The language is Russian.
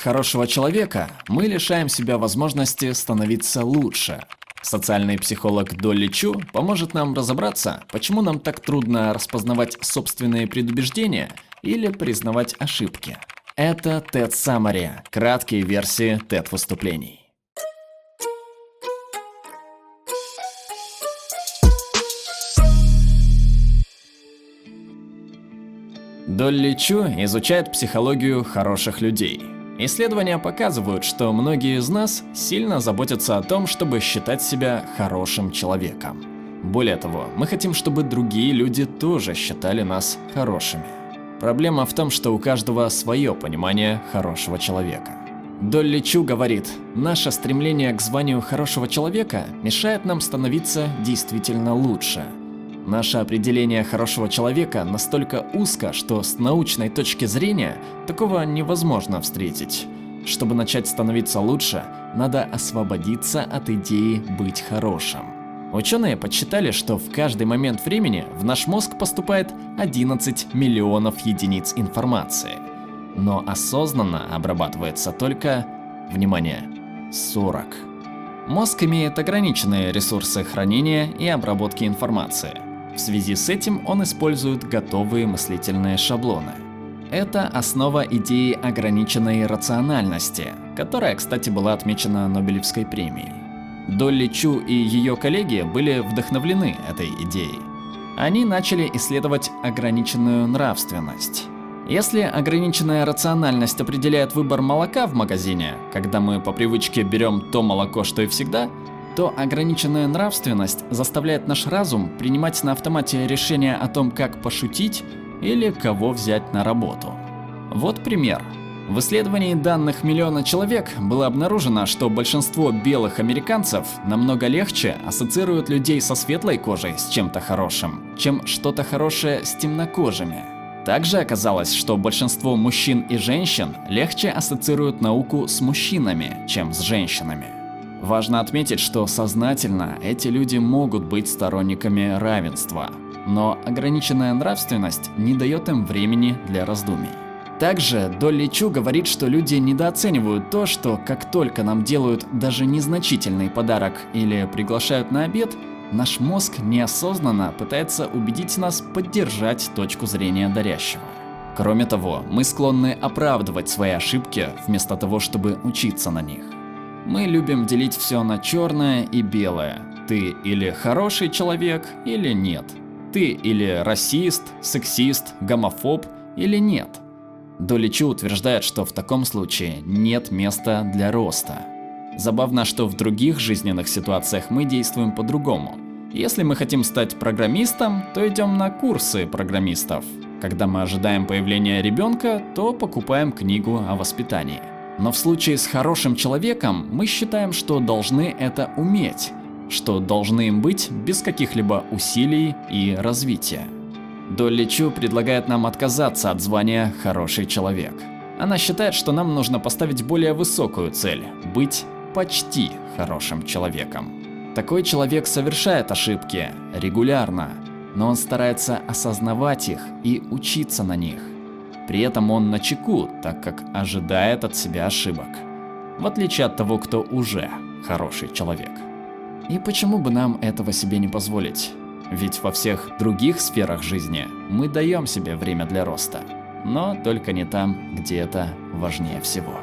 хорошего человека, мы лишаем себя возможности становиться лучше. Социальный психолог Долли Чу поможет нам разобраться, почему нам так трудно распознавать собственные предубеждения или признавать ошибки. Это TED Summary, краткие версии TED выступлений. Долли Чу изучает психологию хороших людей. Исследования показывают, что многие из нас сильно заботятся о том, чтобы считать себя хорошим человеком. Более того, мы хотим, чтобы другие люди тоже считали нас хорошими. Проблема в том, что у каждого свое понимание хорошего человека. Долли Чу говорит, наше стремление к званию хорошего человека мешает нам становиться действительно лучше – Наше определение хорошего человека настолько узко, что с научной точки зрения такого невозможно встретить. Чтобы начать становиться лучше, надо освободиться от идеи быть хорошим. Ученые подсчитали, что в каждый момент времени в наш мозг поступает 11 миллионов единиц информации. Но осознанно обрабатывается только, внимание, 40. Мозг имеет ограниченные ресурсы хранения и обработки информации – в связи с этим он использует готовые мыслительные шаблоны. Это основа идеи ограниченной рациональности, которая, кстати, была отмечена Нобелевской премией. Долли Чу и ее коллеги были вдохновлены этой идеей. Они начали исследовать ограниченную нравственность. Если ограниченная рациональность определяет выбор молока в магазине, когда мы по привычке берем то молоко, что и всегда, то ограниченная нравственность заставляет наш разум принимать на автомате решения о том, как пошутить или кого взять на работу. Вот пример. В исследовании данных миллиона человек было обнаружено, что большинство белых американцев намного легче ассоциируют людей со светлой кожей с чем-то хорошим, чем что-то хорошее с темнокожими. Также оказалось, что большинство мужчин и женщин легче ассоциируют науку с мужчинами, чем с женщинами. Важно отметить, что сознательно эти люди могут быть сторонниками равенства, но ограниченная нравственность не дает им времени для раздумий. Также Долли Чу говорит, что люди недооценивают то, что как только нам делают даже незначительный подарок или приглашают на обед, наш мозг неосознанно пытается убедить нас поддержать точку зрения дарящего. Кроме того, мы склонны оправдывать свои ошибки вместо того, чтобы учиться на них. Мы любим делить все на черное и белое. Ты или хороший человек, или нет. Ты или расист, сексист, гомофоб, или нет. Доличу утверждает, что в таком случае нет места для роста. Забавно, что в других жизненных ситуациях мы действуем по-другому. Если мы хотим стать программистом, то идем на курсы программистов. Когда мы ожидаем появления ребенка, то покупаем книгу о воспитании. Но в случае с хорошим человеком мы считаем, что должны это уметь, что должны им быть без каких-либо усилий и развития. Долли Чу предлагает нам отказаться от звания «хороший человек». Она считает, что нам нужно поставить более высокую цель – быть почти хорошим человеком. Такой человек совершает ошибки регулярно, но он старается осознавать их и учиться на них. При этом он на чеку, так как ожидает от себя ошибок. В отличие от того, кто уже хороший человек. И почему бы нам этого себе не позволить? Ведь во всех других сферах жизни мы даем себе время для роста. Но только не там, где это важнее всего.